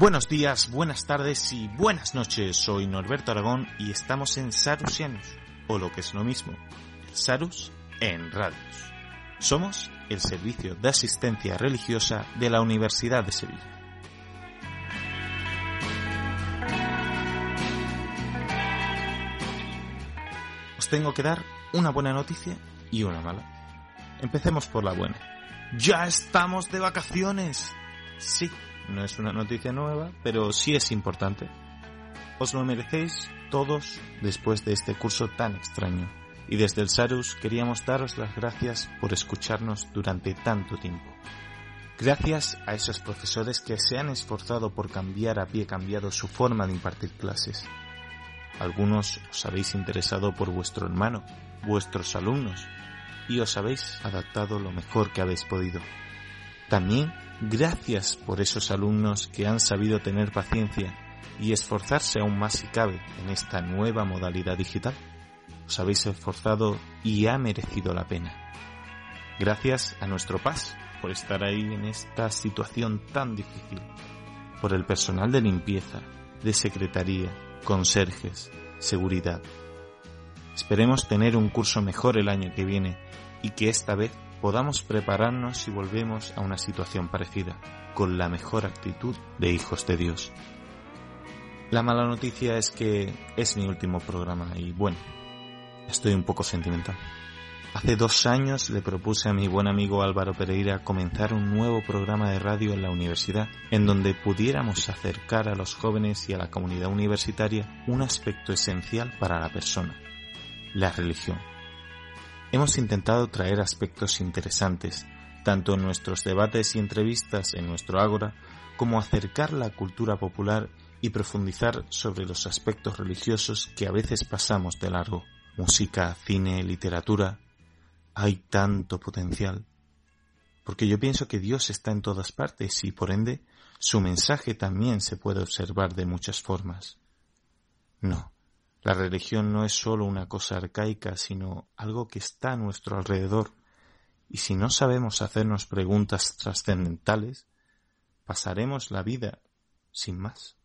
Buenos días, buenas tardes y buenas noches. Soy Norberto Aragón y estamos en Sarusianos, o lo que es lo mismo, el Sarus en radios. Somos el servicio de asistencia religiosa de la Universidad de Sevilla. Os tengo que dar una buena noticia y una mala. Empecemos por la buena. ¡Ya estamos de vacaciones! Sí, no es una noticia nueva, pero sí es importante. Os lo merecéis todos después de este curso tan extraño. Y desde el Sarus queríamos daros las gracias por escucharnos durante tanto tiempo. Gracias a esos profesores que se han esforzado por cambiar a pie cambiado su forma de impartir clases. Algunos os habéis interesado por vuestro hermano, vuestros alumnos, y os habéis adaptado lo mejor que habéis podido. También gracias por esos alumnos que han sabido tener paciencia y esforzarse aún más si cabe en esta nueva modalidad digital. Os habéis esforzado y ha merecido la pena. Gracias a nuestro PAS por estar ahí en esta situación tan difícil. Por el personal de limpieza, de secretaría, conserjes, seguridad. Esperemos tener un curso mejor el año que viene y que esta vez podamos prepararnos si volvemos a una situación parecida, con la mejor actitud de hijos de Dios. La mala noticia es que es mi último programa y bueno, estoy un poco sentimental. Hace dos años le propuse a mi buen amigo Álvaro Pereira comenzar un nuevo programa de radio en la universidad, en donde pudiéramos acercar a los jóvenes y a la comunidad universitaria un aspecto esencial para la persona, la religión. Hemos intentado traer aspectos interesantes, tanto en nuestros debates y entrevistas en nuestro Ágora, como acercar la cultura popular y profundizar sobre los aspectos religiosos que a veces pasamos de largo. Música, cine, literatura. Hay tanto potencial. Porque yo pienso que Dios está en todas partes y por ende su mensaje también se puede observar de muchas formas. No, la religión no es sólo una cosa arcaica, sino algo que está a nuestro alrededor. Y si no sabemos hacernos preguntas trascendentales, pasaremos la vida sin más.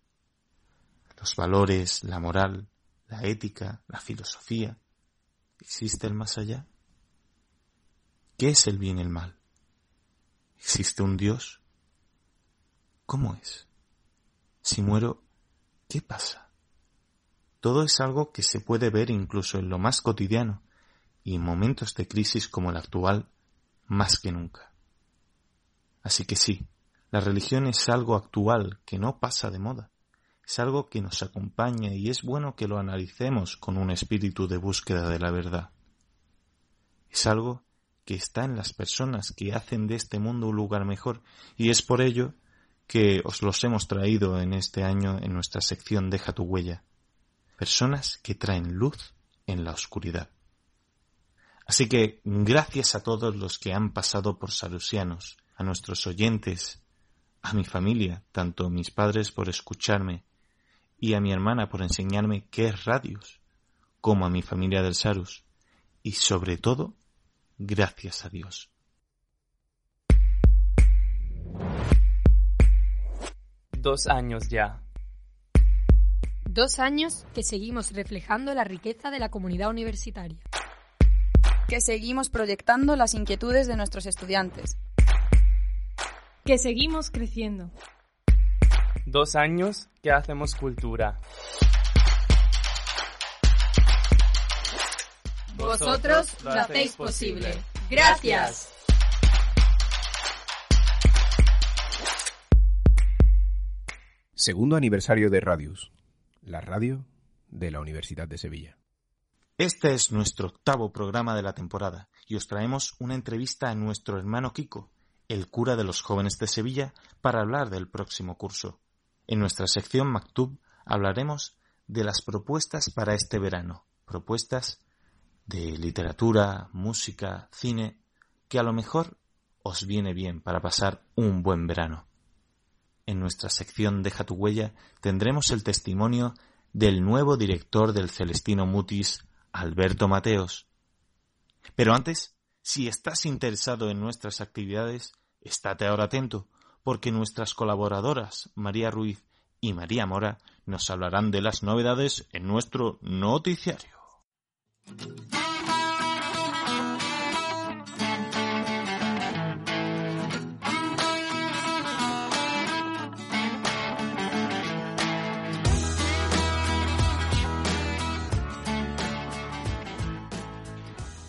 Los valores, la moral, la ética, la filosofía. ¿Existe el más allá? ¿Qué es el bien y el mal? ¿Existe un Dios? ¿Cómo es? Si muero, ¿qué pasa? Todo es algo que se puede ver incluso en lo más cotidiano y en momentos de crisis como el actual, más que nunca. Así que sí, la religión es algo actual que no pasa de moda, es algo que nos acompaña y es bueno que lo analicemos con un espíritu de búsqueda de la verdad. Es algo que está en las personas que hacen de este mundo un lugar mejor y es por ello que os los hemos traído en este año en nuestra sección Deja tu huella personas que traen luz en la oscuridad. Así que gracias a todos los que han pasado por Salusianos, a nuestros oyentes, a mi familia, tanto mis padres por escucharme y a mi hermana por enseñarme qué es radios, como a mi familia del Sarus, y sobre todo, gracias a Dios. Dos años ya. Dos años que seguimos reflejando la riqueza de la comunidad universitaria. Que seguimos proyectando las inquietudes de nuestros estudiantes. Que seguimos creciendo. Dos años que hacemos cultura. Vosotros lo hacéis posible. Gracias. Segundo aniversario de Radius. La radio de la Universidad de Sevilla. Este es nuestro octavo programa de la temporada y os traemos una entrevista a nuestro hermano Kiko, el cura de los jóvenes de Sevilla, para hablar del próximo curso. En nuestra sección Maktub hablaremos de las propuestas para este verano, propuestas de literatura, música, cine, que a lo mejor os viene bien para pasar un buen verano. En nuestra sección Deja tu huella tendremos el testimonio del nuevo director del Celestino Mutis, Alberto Mateos. Pero antes, si estás interesado en nuestras actividades, estate ahora atento, porque nuestras colaboradoras, María Ruiz y María Mora, nos hablarán de las novedades en nuestro noticiario.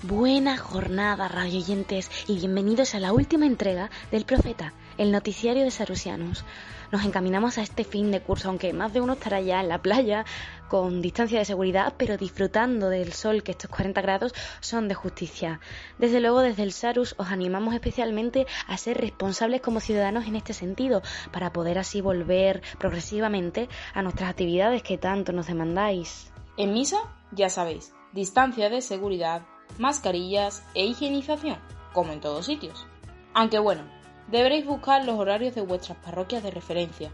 Buena jornada, radioyentes, y bienvenidos a la última entrega del Profeta, el noticiario de Sarusianus. Nos encaminamos a este fin de curso, aunque más de uno estará ya en la playa, con distancia de seguridad, pero disfrutando del sol, que estos 40 grados son de justicia. Desde luego, desde el Sarus os animamos especialmente a ser responsables como ciudadanos en este sentido, para poder así volver progresivamente a nuestras actividades que tanto nos demandáis. En misa, ya sabéis, distancia de seguridad, mascarillas e higienización, como en todos sitios. Aunque bueno, deberéis buscar los horarios de vuestras parroquias de referencia.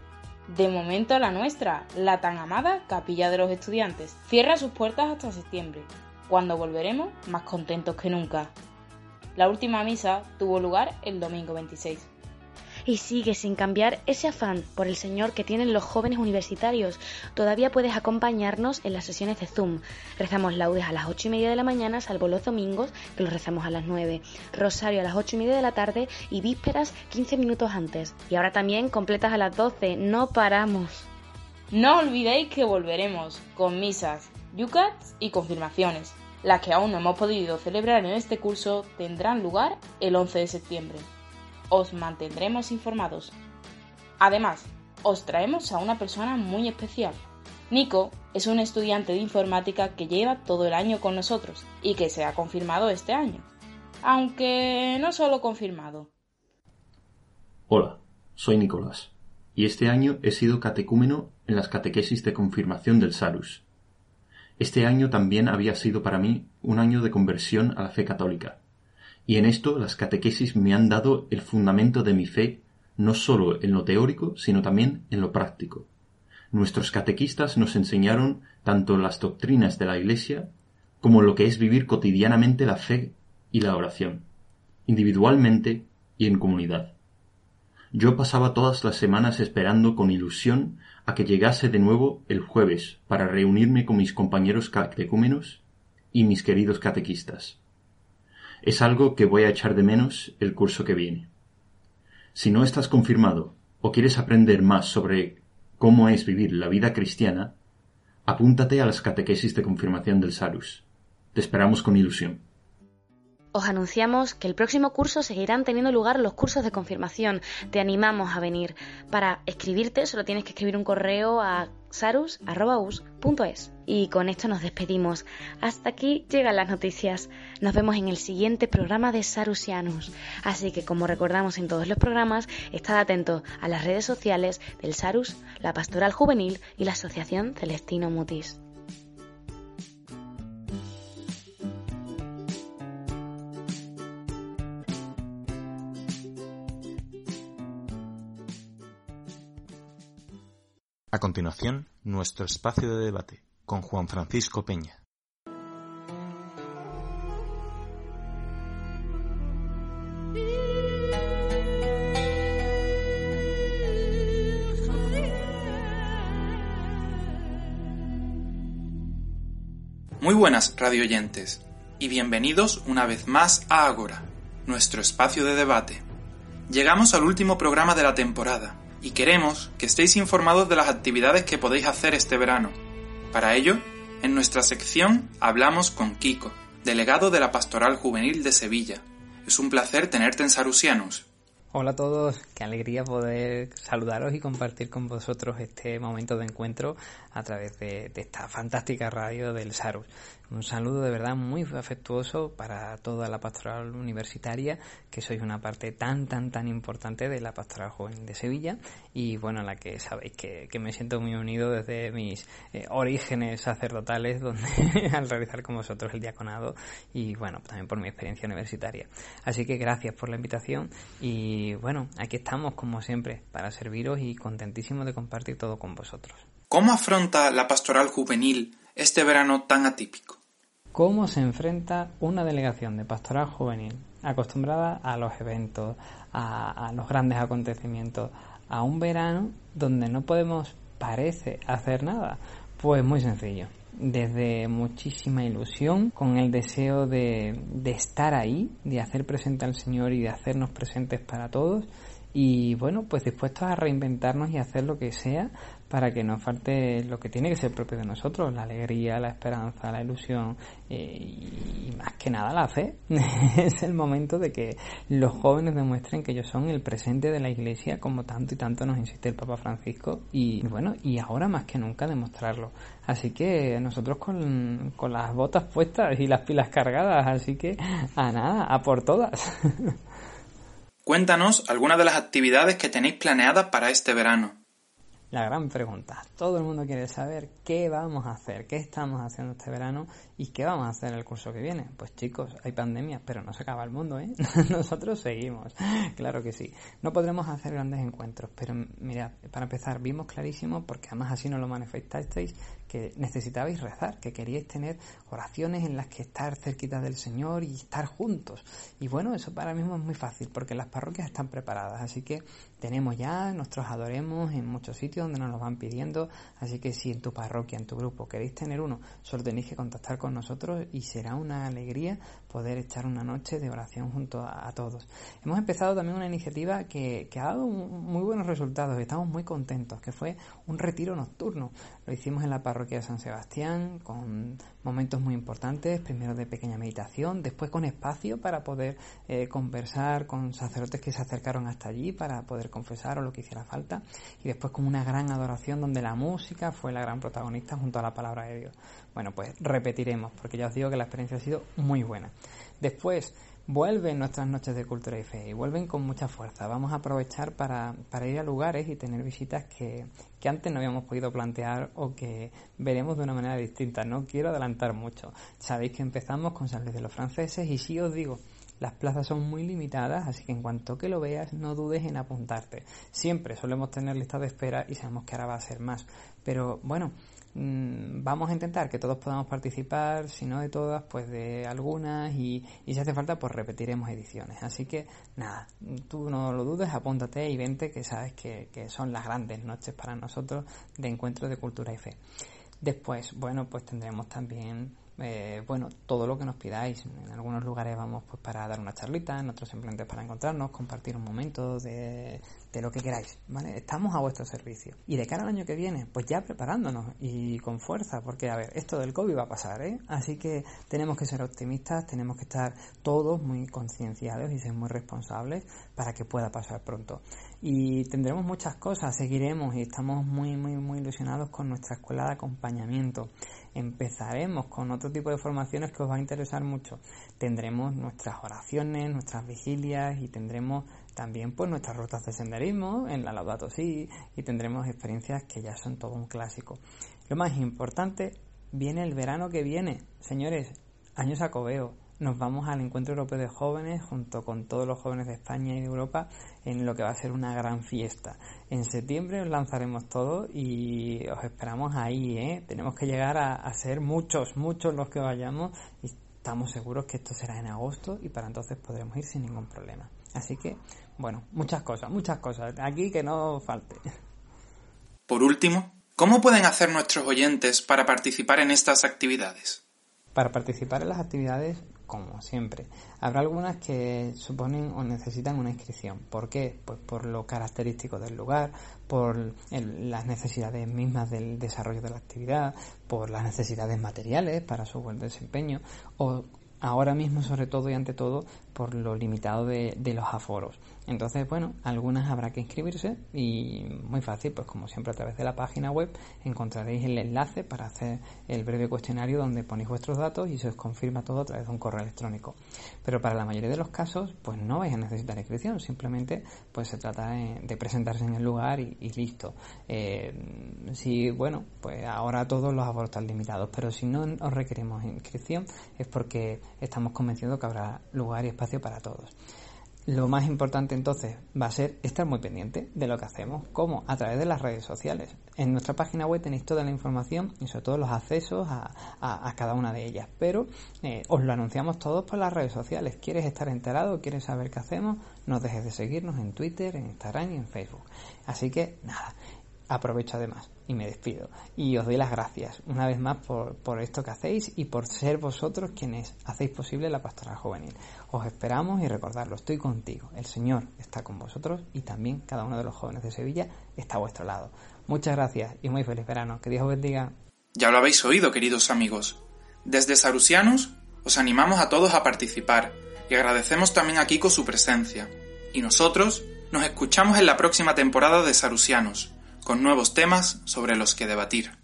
De momento la nuestra, la tan amada Capilla de los Estudiantes, cierra sus puertas hasta septiembre, cuando volveremos más contentos que nunca. La última misa tuvo lugar el domingo 26 y sigue sin cambiar ese afán por el Señor que tienen los jóvenes universitarios. Todavía puedes acompañarnos en las sesiones de Zoom. Rezamos laudes a las ocho y media de la mañana, salvo los domingos, que los rezamos a las 9. Rosario a las ocho y media de la tarde y vísperas 15 minutos antes. Y ahora también completas a las 12. No paramos. No olvidéis que volveremos con misas, yucats y confirmaciones. Las que aún no hemos podido celebrar en este curso tendrán lugar el 11 de septiembre os mantendremos informados. Además, os traemos a una persona muy especial. Nico es un estudiante de informática que lleva todo el año con nosotros y que se ha confirmado este año. Aunque no solo confirmado. Hola, soy Nicolás y este año he sido catecúmeno en las catequesis de confirmación del Salus. Este año también había sido para mí un año de conversión a la fe católica y en esto las catequesis me han dado el fundamento de mi fe, no sólo en lo teórico, sino también en lo práctico. Nuestros catequistas nos enseñaron tanto las doctrinas de la Iglesia como lo que es vivir cotidianamente la fe y la oración, individualmente y en comunidad. Yo pasaba todas las semanas esperando con ilusión a que llegase de nuevo el jueves para reunirme con mis compañeros catecúmenos y mis queridos catequistas. Es algo que voy a echar de menos el curso que viene. Si no estás confirmado o quieres aprender más sobre cómo es vivir la vida cristiana, apúntate a las catequesis de confirmación del Sarus. Te esperamos con ilusión. Os anunciamos que el próximo curso seguirán teniendo lugar los cursos de confirmación. Te animamos a venir. Para escribirte solo tienes que escribir un correo a sarus.us.es. Y con esto nos despedimos. Hasta aquí llegan las noticias. Nos vemos en el siguiente programa de Sarusianus. Así que como recordamos en todos los programas, estad atentos a las redes sociales del Sarus, la Pastoral Juvenil y la Asociación Celestino Mutis. Continuación, nuestro espacio de debate con Juan Francisco Peña. Muy buenas radioyentes y bienvenidos una vez más a Agora, nuestro espacio de debate. Llegamos al último programa de la temporada y queremos que estéis informados de las actividades que podéis hacer este verano. Para ello, en nuestra sección hablamos con Kiko, delegado de la Pastoral Juvenil de Sevilla. Es un placer tenerte en Sarusianus. Hola a todos, qué alegría poder saludaros y compartir con vosotros este momento de encuentro a través de, de esta fantástica radio del Sarus. Un saludo de verdad muy afectuoso para toda la pastoral universitaria, que sois una parte tan, tan, tan importante de la pastoral joven de Sevilla y bueno, la que sabéis que, que me siento muy unido desde mis eh, orígenes sacerdotales, donde al realizar con vosotros el diaconado y bueno, también por mi experiencia universitaria. Así que gracias por la invitación y bueno, aquí estamos como siempre para serviros y contentísimo de compartir todo con vosotros. ¿Cómo afronta la pastoral juvenil este verano tan atípico? ¿Cómo se enfrenta una delegación de pastoral juvenil acostumbrada a los eventos, a, los grandes acontecimientos, a un verano donde no podemos, parece, hacer nada? Pues muy sencillo. Desde muchísima ilusión, con el deseo de, de estar ahí, de hacer presente al Señor y de hacernos presentes para todos, y bueno, pues dispuestos a reinventarnos y hacer lo que sea para que nos falte lo que tiene que ser propio de nosotros, la alegría, la esperanza, la ilusión eh, y más que nada la fe. es el momento de que los jóvenes demuestren que ellos son el presente de la iglesia como tanto y tanto nos insiste el Papa Francisco y bueno, y ahora más que nunca demostrarlo. Así que nosotros con, con las botas puestas y las pilas cargadas, así que a nada, a por todas. Cuéntanos algunas de las actividades que tenéis planeadas para este verano. La gran pregunta. Todo el mundo quiere saber qué vamos a hacer, qué estamos haciendo este verano y qué vamos a hacer el curso que viene. Pues chicos, hay pandemia, pero no se acaba el mundo, ¿eh? Nosotros seguimos. Claro que sí. No podremos hacer grandes encuentros, pero mira, para empezar, vimos clarísimo, porque además así nos lo manifestasteis, que necesitabais rezar, que queríais tener oraciones en las que estar cerquita del Señor y estar juntos. Y bueno, eso para mí es muy fácil, porque las parroquias están preparadas, así que tenemos ya nuestros adoremos en muchos sitios donde nos los van pidiendo, así que si en tu parroquia, en tu grupo queréis tener uno, solo tenéis que contactar con nosotros y será una alegría poder echar una noche de oración junto a, todos. Hemos empezado también una iniciativa que, que ha dado muy buenos resultados y estamos muy contentos, que fue un retiro nocturno. Lo hicimos en la parroquia de San Sebastián con momentos muy importantes, primero de pequeña meditación, después con espacio para poder eh, conversar con sacerdotes que se acercaron hasta allí para poder confesar o lo que hiciera falta, y después con una gran adoración donde la música fue la gran protagonista junto a la palabra de Dios. Bueno, pues repetiremos, porque ya os digo que la experiencia ha sido muy buena. Después, vuelven nuestras noches de cultura y fe y vuelven con mucha fuerza. Vamos a aprovechar para, para ir a lugares y tener visitas que, que, antes no habíamos podido plantear o que veremos de una manera distinta. No quiero adelantar mucho. Sabéis que empezamos con San de los franceses y sí os digo, las plazas son muy limitadas, así que en cuanto que lo veas, no dudes en apuntarte. Siempre solemos tener lista de espera y sabemos que ahora va a ser más. Pero bueno, vamos a intentar que todos podamos participar, si no de todas, pues de algunas y, y si hace falta, pues repetiremos ediciones. Así que nada, tú no lo dudes, apúntate y vente que sabes que, que son las grandes noches para nosotros de encuentros de cultura y fe. Después, bueno, pues tendremos también eh, bueno, todo lo que nos pidáis. En algunos lugares vamos pues para dar una charlita, en otros simplemente para encontrarnos, compartir un momento de, de lo que queráis, ¿vale? Estamos a vuestro servicio. Y de cara al año que viene, pues ya preparándonos y con fuerza, porque a ver, esto del COVID va a pasar, ¿eh? Así que tenemos que ser optimistas, tenemos que estar todos muy concienciados y ser muy responsables para que pueda pasar pronto. Y tendremos muchas cosas, seguiremos y estamos muy, muy, muy ilusionados con nuestra escuela de acompañamiento empezaremos con otro tipo de formaciones que os va a interesar mucho. Tendremos nuestras oraciones, nuestras vigilias y tendremos también pues nuestras rutas de senderismo en la Laudato Si y tendremos experiencias que ya son todo un clásico. Lo más importante, viene el verano que viene. Señores, año sacobeo nos vamos al Encuentro Europeo de Jóvenes junto con todos los jóvenes de España y de Europa en lo que va a ser una gran fiesta. En septiembre os lanzaremos todo y os esperamos ahí, ¿eh? Tenemos que llegar a, a ser muchos, muchos los que vayamos y estamos seguros que esto será en agosto y para entonces podremos ir sin ningún problema. Así que, bueno, muchas cosas, muchas cosas. Aquí que no falte. Por último, ¿cómo pueden hacer nuestros oyentes para participar en estas actividades? Para participar en las actividades como siempre. Habrá algunas que suponen o necesitan una inscripción. ¿Por qué? Pues por lo característico del lugar, por el, las necesidades mismas del desarrollo de la actividad, por las necesidades materiales para su buen desempeño o ahora mismo sobre todo y ante todo por lo limitado de, los aforos. Entonces, bueno, algunas habrá que inscribirse y muy fácil, pues como siempre a través de la página web encontraréis el enlace para hacer el breve cuestionario donde ponéis vuestros datos y se os confirma todo a través de un correo electrónico. Pero para la mayoría de los casos, pues no vais a necesitar inscripción, simplemente pues se trata de, presentarse en el lugar y, listo. Eh, si, bueno, pues ahora todos los aforos están limitados, pero si no os requerimos inscripción es porque estamos convencidos que habrá lugar y para todos. Lo más importante entonces va a ser estar muy pendiente de lo que hacemos, como a través de las redes sociales. En nuestra página web tenéis toda la información y sobre todo los accesos a, cada una de ellas, pero eh, os lo anunciamos todos por las redes sociales. ¿Quieres estar enterado? ¿Quieres saber qué hacemos? No dejes de seguirnos en Twitter, en Instagram y en Facebook. Así que nada, aprovecho además y me despido. Y os doy las gracias una vez más por, por, esto que hacéis y por ser vosotros quienes hacéis posible la pastoral juvenil. Os esperamos y recordadlo, estoy contigo. El Señor está con vosotros y también cada uno de los jóvenes de Sevilla está a vuestro lado. Muchas gracias y muy feliz verano. Que Dios os bendiga. Ya lo habéis oído, queridos amigos. Desde Sarusianos os animamos a todos a participar y agradecemos también a Kiko su presencia. Y nosotros nos escuchamos en la próxima temporada de Sarusianos con nuevos temas sobre los que debatir.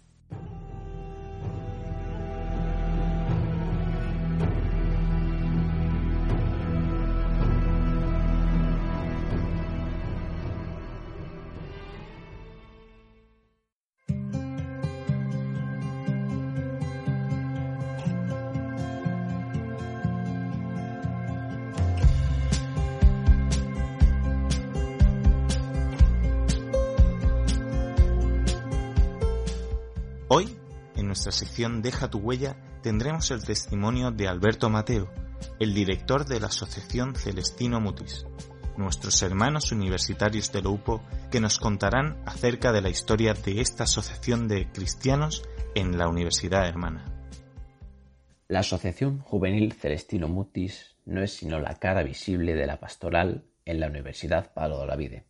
Hoy, en nuestra sección Deja tu huella, tendremos el testimonio de Alberto Mateo, el director de la Asociación Celestino Mutis, nuestros hermanos universitarios de Loupo que nos contarán acerca de la historia de esta asociación de cristianos en la Universidad Hermana. La Asociación Juvenil Celestino Mutis no es sino la cara visible de la pastoral en la Universidad Palo de la Vide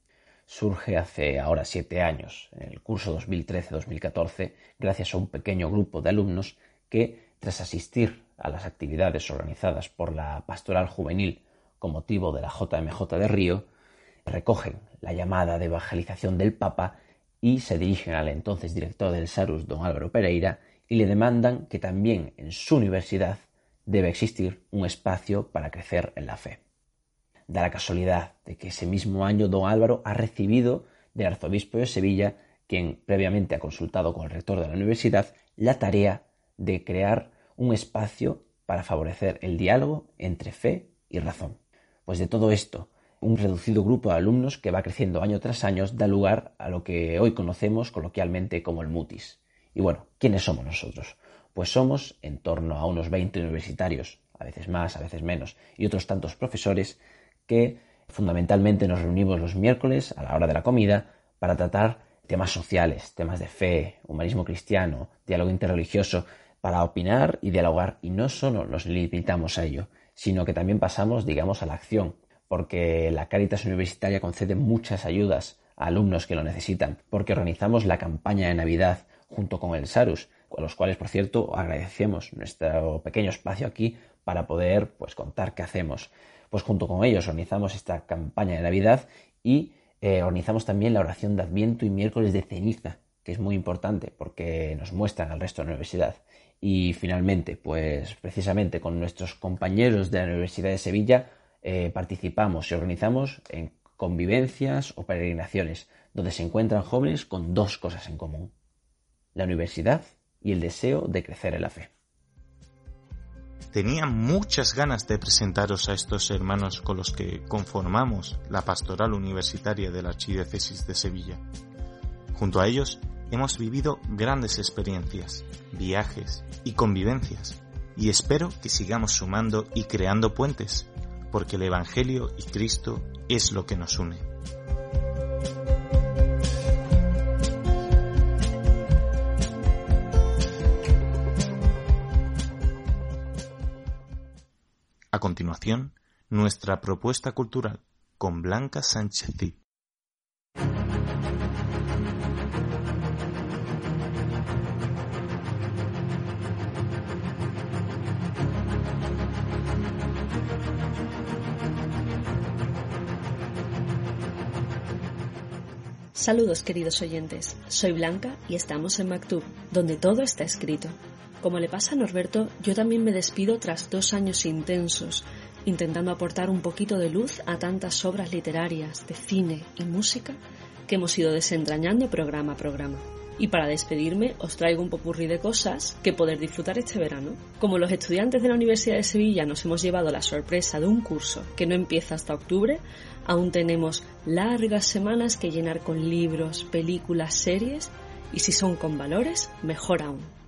surge hace ahora siete años, en el curso 2013-2014, gracias a un pequeño grupo de alumnos que, tras asistir a las actividades organizadas por la Pastoral Juvenil con motivo de la JMJ de Río, recogen la llamada de evangelización del Papa y se dirigen al entonces director del SARUS, don Álvaro Pereira, y le demandan que también en su universidad debe existir un espacio para crecer en la fe. Da la casualidad de que ese mismo año don Álvaro ha recibido del arzobispo de Sevilla, quien previamente ha consultado con el rector de la universidad, la tarea de crear un espacio para favorecer el diálogo entre fe y razón. Pues de todo esto, un reducido grupo de alumnos que va creciendo año tras año da lugar a lo que hoy conocemos coloquialmente como el MUTIS. Y bueno, ¿quiénes somos nosotros? Pues somos en torno a unos 20 universitarios, a veces más, a veces menos, y otros tantos profesores que fundamentalmente nos reunimos los miércoles a la hora de la comida para tratar temas sociales, temas de fe, humanismo cristiano, diálogo interreligioso, para opinar y dialogar. Y no solo nos limitamos a ello, sino que también pasamos, digamos, a la acción, porque la Caritas Universitaria concede muchas ayudas a alumnos que lo necesitan, porque organizamos la campaña de Navidad junto con el SARUS, con los cuales, por cierto, agradecemos nuestro pequeño espacio aquí para poder pues, contar qué hacemos pues junto con ellos organizamos esta campaña de Navidad y eh, organizamos también la oración de Adviento y miércoles de ceniza, que es muy importante porque nos muestran al resto de la universidad. Y finalmente, pues precisamente con nuestros compañeros de la Universidad de Sevilla eh, participamos y organizamos en convivencias o peregrinaciones, donde se encuentran jóvenes con dos cosas en común, la universidad y el deseo de crecer en la fe. Tenía muchas ganas de presentaros a estos hermanos con los que conformamos la pastoral universitaria de la Archidiócesis de Sevilla. Junto a ellos hemos vivido grandes experiencias, viajes y convivencias, y espero que sigamos sumando y creando puentes, porque el Evangelio y Cristo es lo que nos une. A continuación, nuestra propuesta cultural con Blanca Sánchez Saludos queridos oyentes, soy Blanca y estamos en Maktub, donde todo está escrito. Como le pasa a Norberto, yo también me despido tras dos años intensos, intentando aportar un poquito de luz a tantas obras literarias, de cine y música que hemos ido desentrañando programa a programa. Y para despedirme os traigo un popurrí de cosas que poder disfrutar este verano. Como los estudiantes de la Universidad de Sevilla nos hemos llevado la sorpresa de un curso que no empieza hasta octubre, aún tenemos largas semanas que llenar con libros, películas, series y si son con valores, mejor aún.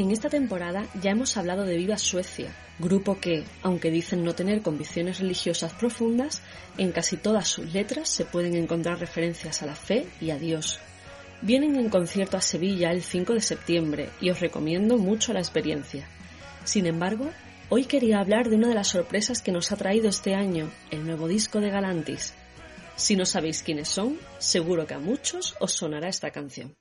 En esta temporada ya hemos hablado de Viva Suecia, grupo que, aunque dicen no tener convicciones religiosas profundas, en casi todas sus letras se pueden encontrar referencias a la fe y a Dios. Vienen en concierto a Sevilla el 5 de septiembre y os recomiendo mucho la experiencia. Sin embargo, hoy quería hablar de una de las sorpresas que nos ha traído este año, el nuevo disco de Galantis. Si no sabéis quiénes son, seguro que a muchos os sonará esta canción.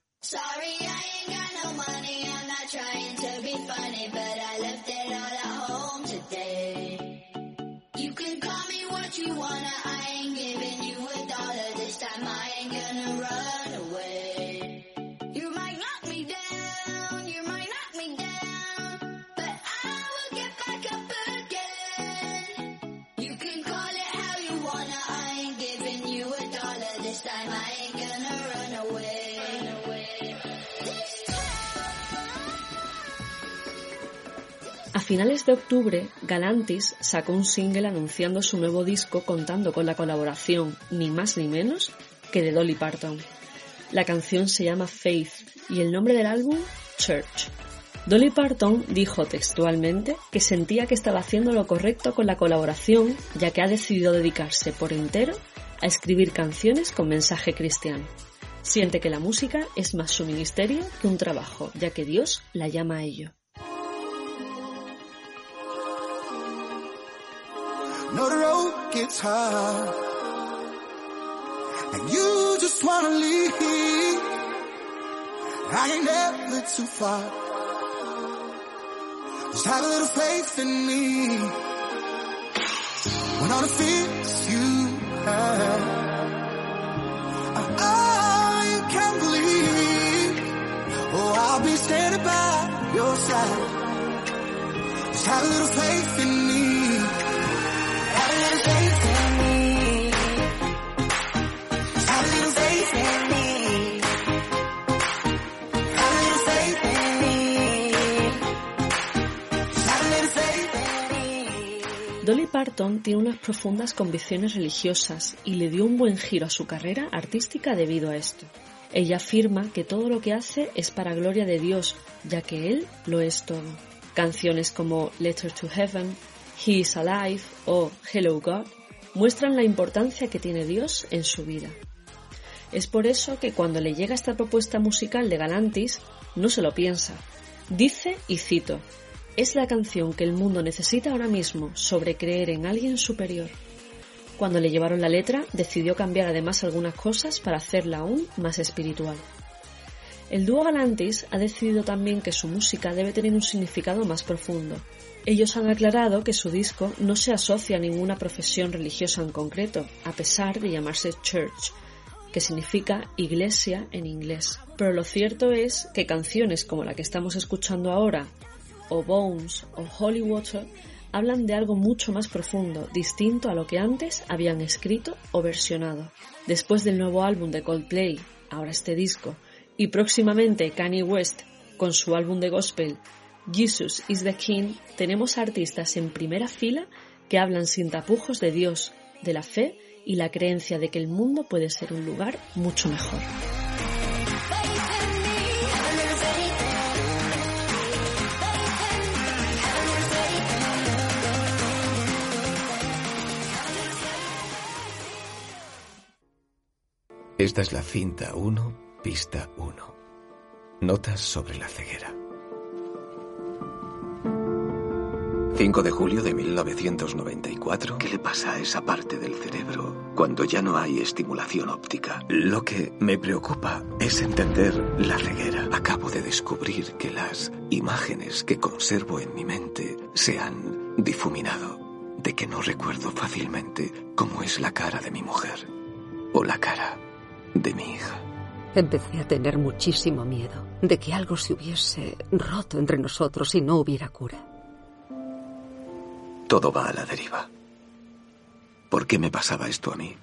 Trying to be funny, but I left it all at home today. You can call me what you wanna, finales de octubre, Galantis sacó un single anunciando su nuevo disco contando con la colaboración, ni más ni menos, que de Dolly Parton. La canción se llama Faith y el nombre del álbum, Church. Dolly Parton dijo textualmente que sentía que estaba haciendo lo correcto con la colaboración, ya que ha decidido dedicarse por entero a escribir canciones con mensaje cristiano. Siente que la música es más su ministerio que un trabajo, ya que Dios la llama a ello. Gets hard. And you just wanna leave. I ain't never too far. Just have a little faith in me. When all the fears you have, I can believe. Oh, I'll be standing by your side. Just have a little faith in me. Dolly Parton tiene unas profundas convicciones religiosas y le dio un buen giro a su carrera artística debido a esto. Ella afirma que todo lo que hace es para gloria de Dios, ya que Él lo es todo. Canciones como Letter to Heaven, He is Alive o Hello God muestran la importancia que tiene Dios en su vida. Es por eso que cuando le llega esta propuesta musical de Galantis, no se lo piensa. Dice, y cito, es la canción que el mundo necesita ahora mismo sobre creer en alguien superior. Cuando le llevaron la letra, decidió cambiar además algunas cosas para hacerla aún más espiritual. El dúo Galantis ha decidido también que su música debe tener un significado más profundo. Ellos han aclarado que su disco no se asocia a ninguna profesión religiosa en concreto, a pesar de llamarse Church, que significa iglesia en inglés. Pero lo cierto es que canciones como la que estamos escuchando ahora, o Bones o Holy Water, hablan de algo mucho más profundo, distinto a lo que antes habían escrito o versionado. Después del nuevo álbum de Coldplay, ahora este disco, y próximamente Kanye West con su álbum de gospel Jesus is the King, tenemos artistas en primera fila que hablan sin tapujos de Dios, de la fe y la creencia de que el mundo puede ser un lugar mucho mejor. Esta es la cinta 1, pista 1. Notas sobre la ceguera. 5 de julio de 1994. ¿Qué le pasa a esa parte del cerebro cuando ya no hay estimulación óptica? Lo que me preocupa es entender la ceguera. Acabo de descubrir que las imágenes que conservo en mi mente se han difuminado, de que no recuerdo fácilmente cómo es la cara de mi mujer o la cara de mi hija. Empecé a tener muchísimo miedo de que algo se hubiese roto entre nosotros y no hubiera cura. Todo va a la deriva. ¿Por qué me pasaba esto a mí?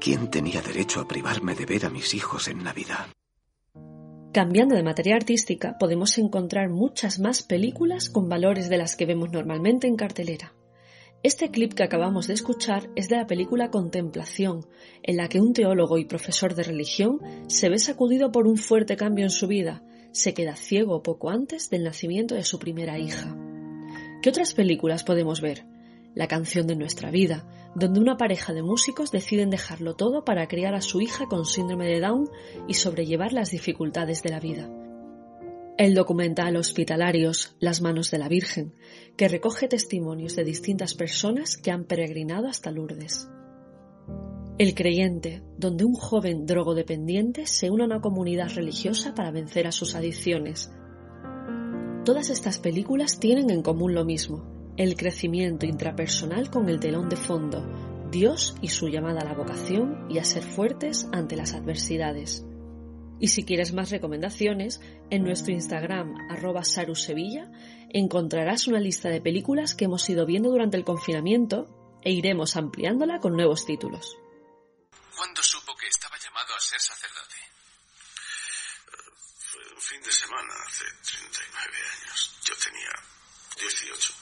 ¿Quién tenía derecho a privarme de ver a mis hijos en Navidad? Cambiando de materia artística, podemos encontrar muchas más películas con valores de las que vemos normalmente en cartelera. Este clip que acabamos de escuchar es de la película Contemplación, en la que un teólogo y profesor de religión se ve sacudido por un fuerte cambio en su vida, se queda ciego poco antes del nacimiento de su primera hija. ¿Qué otras películas podemos ver? La canción de nuestra vida, donde una pareja de músicos deciden dejarlo todo para criar a su hija con síndrome de Down y sobrellevar las dificultades de la vida. El documental Hospitalarios, Las manos de la Virgen, que recoge testimonios de distintas personas que han peregrinado hasta Lourdes. El creyente, donde un joven drogodependiente se une a una comunidad religiosa para vencer a sus adicciones, Todas estas películas tienen en común lo mismo, el crecimiento intrapersonal con el telón de fondo, Dios y su llamada a la vocación y a ser fuertes ante las adversidades. Y si quieres más recomendaciones, en nuestro Instagram arroba sarusevilla encontrarás una lista de películas que hemos ido viendo durante el confinamiento e iremos ampliándola con nuevos títulos. ¿Cuándo supo que estaba llamado a ser sacerdote? Fue un fin de semana, hace 39 años. Yo tenía 18.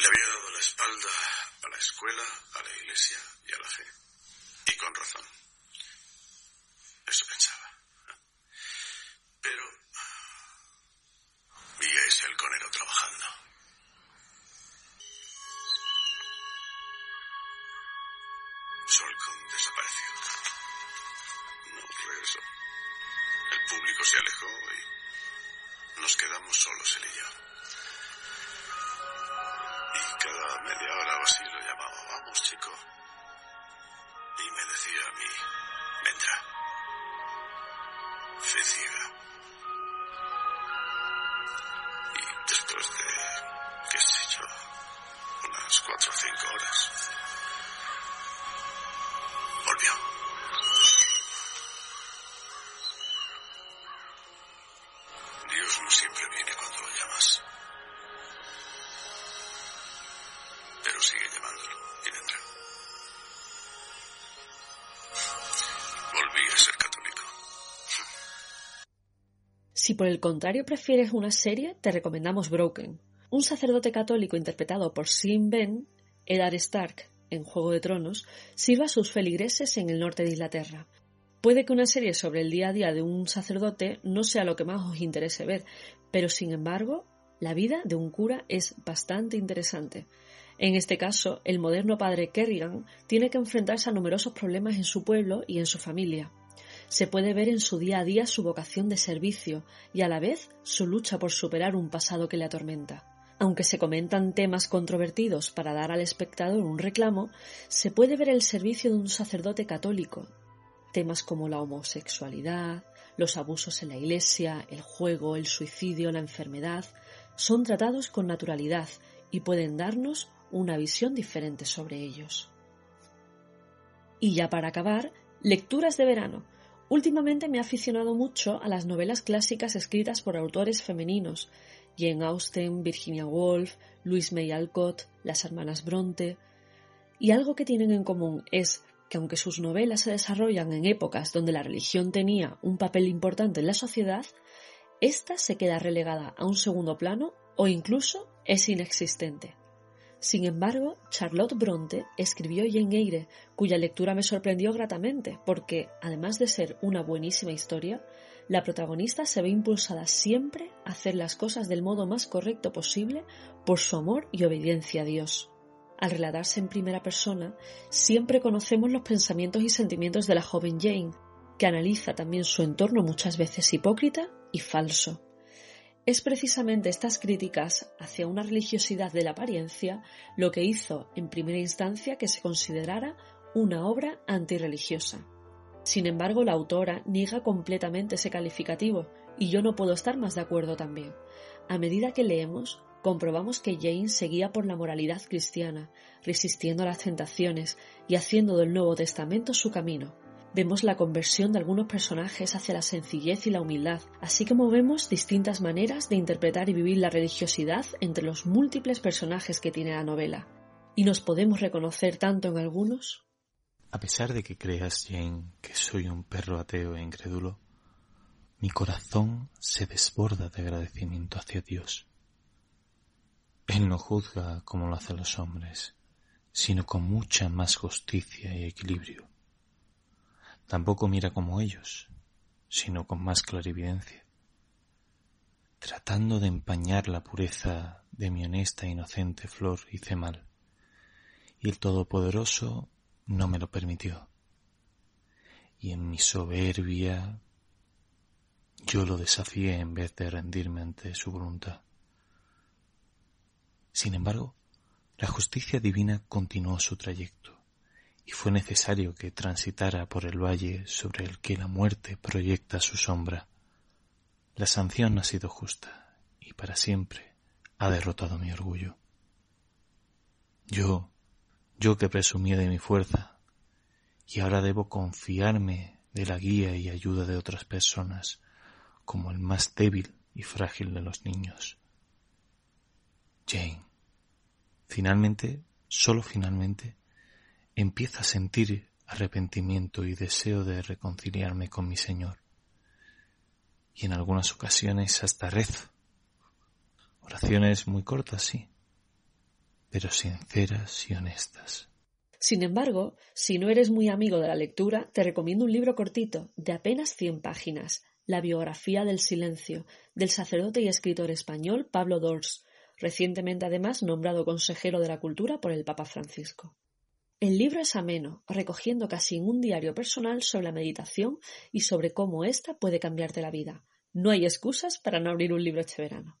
Le había dado la espalda a la escuela, a la iglesia y a la fe. Y con razón. Eso pensaba. Pero vi a ese halconero trabajando. Halcón desapareció. No regresó. El público se alejó y nos quedamos solos él y yo. Y cada media hora o así lo llamaba, vamos chico. Y me decía a mí, vendrá. Fe ciega. Y después de, qué sé yo, unas cuatro o cinco horas, volvió. Dios no siempre viene cuando lo llamas. Pero sigue llamándolo y por el contrario prefieres una serie, te recomendamos Broken. Un sacerdote católico interpretado por Slim Ben, Eddard Stark, en Juego de Tronos, sirve a sus feligreses en el norte de Inglaterra. Puede que una serie sobre el día a día de un sacerdote no sea lo que más os interese ver, pero sin embargo, la vida de un cura es bastante interesante. En este caso, el moderno padre Kerrigan tiene que enfrentarse a numerosos problemas en su pueblo y en su familia. Se puede ver en su día a día su vocación de servicio y a la vez su lucha por superar un pasado que le atormenta. Aunque se comentan temas controvertidos para dar al espectador un reclamo, se puede ver el servicio de un sacerdote católico. Temas como la homosexualidad, los abusos en la iglesia, el juego, el suicidio, la enfermedad, son tratados con naturalidad y pueden darnos una visión diferente sobre ellos. Y ya para acabar, lecturas de verano. Últimamente me he aficionado mucho a las novelas clásicas escritas por autores femeninos, Jane Austen, Virginia Woolf, Louise May Alcott, las hermanas Bronte. Y algo que tienen en común es que aunque sus novelas se desarrollan en épocas donde la religión tenía un papel importante en la sociedad, ésta se queda relegada a un segundo plano o incluso es inexistente. Sin embargo, Charlotte Bronte escribió Jane Eyre, cuya lectura me sorprendió gratamente, porque, además de ser una buenísima historia, la protagonista se ve impulsada siempre a hacer las cosas del modo más correcto posible por su amor y obediencia a Dios. Al relatarse en primera persona, siempre conocemos los pensamientos y sentimientos de la joven Jane, que analiza también su entorno muchas veces hipócrita y falso. Es precisamente estas críticas hacia una religiosidad de la apariencia lo que hizo en primera instancia que se considerara una obra antirreligiosa. Sin embargo, la autora niega completamente ese calificativo y yo no puedo estar más de acuerdo también. A medida que leemos, comprobamos que Jane seguía por la moralidad cristiana, resistiendo a las tentaciones y haciendo del Nuevo Testamento su camino, Vemos la conversión de algunos personajes hacia la sencillez y la humildad, así como vemos distintas maneras de interpretar y vivir la religiosidad entre los múltiples personajes que tiene la novela. ¿Y nos podemos reconocer tanto en algunos? A pesar de que creas, Jane, que soy un perro ateo e incrédulo, mi corazón se desborda de agradecimiento hacia Dios. Él no juzga como lo hacen los hombres, sino con mucha más justicia y equilibrio. Tampoco mira como ellos, sino con más clarividencia, tratando de empañar la pureza de mi honesta e inocente flor hice mal, y el Todopoderoso no me lo permitió. Y en mi soberbia yo lo desafié en vez de rendirme ante su voluntad. Sin embargo, la justicia divina continuó su trayecto y fue necesario que transitara por el valle sobre el que la muerte proyecta su sombra. La sanción ha sido justa y para siempre ha derrotado mi orgullo. Yo, yo que presumía de mi fuerza, y ahora debo confiarme de la guía y ayuda de otras personas, como el más débil y frágil de los niños. Jane. Finalmente, solo finalmente, empiezo a sentir arrepentimiento y deseo de reconciliarme con mi Señor. Y en algunas ocasiones hasta rezo. Oraciones muy cortas, sí, pero sinceras y honestas. Sin embargo, si no eres muy amigo de la lectura, te recomiendo un libro cortito, de apenas 100 páginas, La biografía del silencio, del sacerdote y escritor español Pablo Dors, recientemente además nombrado consejero de la cultura por el Papa Francisco. El libro es ameno, recogiendo casi un diario personal sobre la meditación y sobre cómo ésta puede cambiarte la vida. No hay excusas para no abrir un libro este verano.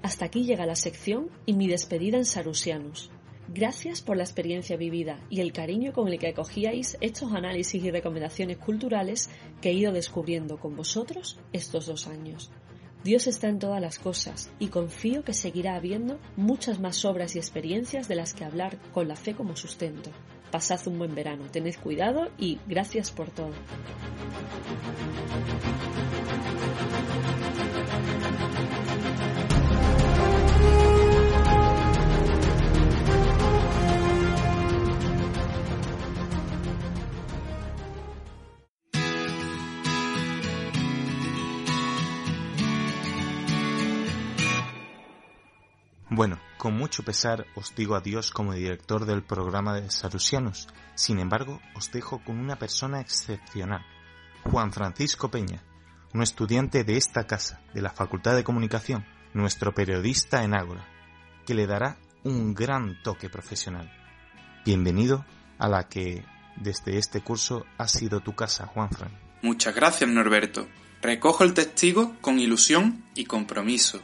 Hasta aquí llega la sección y mi despedida en Sarusianus. Gracias por la experiencia vivida y el cariño con el que acogíais estos análisis y recomendaciones culturales que he ido descubriendo con vosotros estos dos años. Dios está en todas las cosas y confío que seguirá habiendo muchas más obras y experiencias de las que hablar con la fe como sustento. Pasad un buen verano, tened cuidado y gracias por todo. Bueno, con mucho pesar os digo adiós como director del programa de Sarusianos. Sin embargo, os dejo con una persona excepcional, Juan Francisco Peña, un estudiante de esta casa, de la Facultad de Comunicación, nuestro periodista en Ágora, que le dará un gran toque profesional. Bienvenido a la que desde este curso ha sido tu casa, Juanfran. Muchas gracias, Norberto. Recojo el testigo con ilusión y compromiso.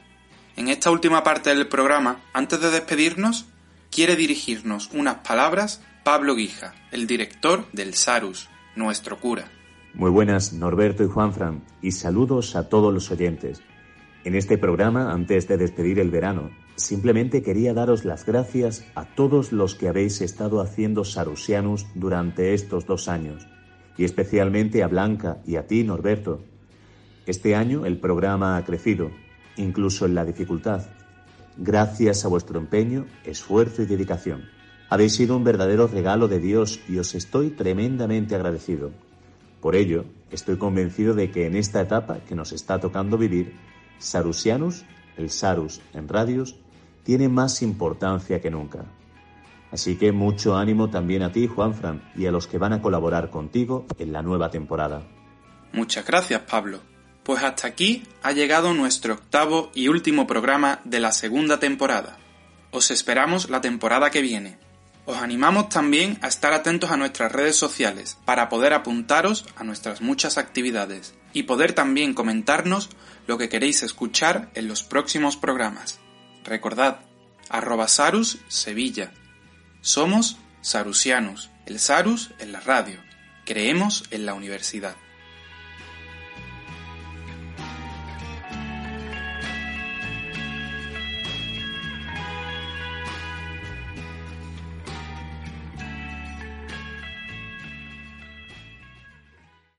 En esta última parte del programa, antes de despedirnos, quiere dirigirnos unas palabras Pablo Guija, el director del SARUS, nuestro cura. Muy buenas, Norberto y Juanfran, y saludos a todos los oyentes. En este programa, antes de despedir el verano, simplemente quería daros las gracias a todos los que habéis estado haciendo Sarusianus durante estos dos años, y especialmente a Blanca y a ti, Norberto. Este año el programa ha crecido, incluso en la dificultad. Gracias a vuestro empeño, esfuerzo y dedicación. Habéis sido un verdadero regalo de Dios y os estoy tremendamente agradecido. Por ello, estoy convencido de que en esta etapa que nos está tocando vivir, Sarusianus, el Sarus en radios, tiene más importancia que nunca. Así que mucho ánimo también a ti, Juanfran, y a los que van a colaborar contigo en la nueva temporada. Muchas gracias, Pablo. Pues hasta aquí ha llegado nuestro octavo y último programa de la segunda temporada. Os esperamos la temporada que viene. Os animamos también a estar atentos a nuestras redes sociales para poder apuntaros a nuestras muchas actividades y poder también comentarnos lo que queréis escuchar en los próximos programas. Recordad, arroba Sarus Sevilla. Somos Sarusianos, el Sarus en la radio. Creemos en la universidad.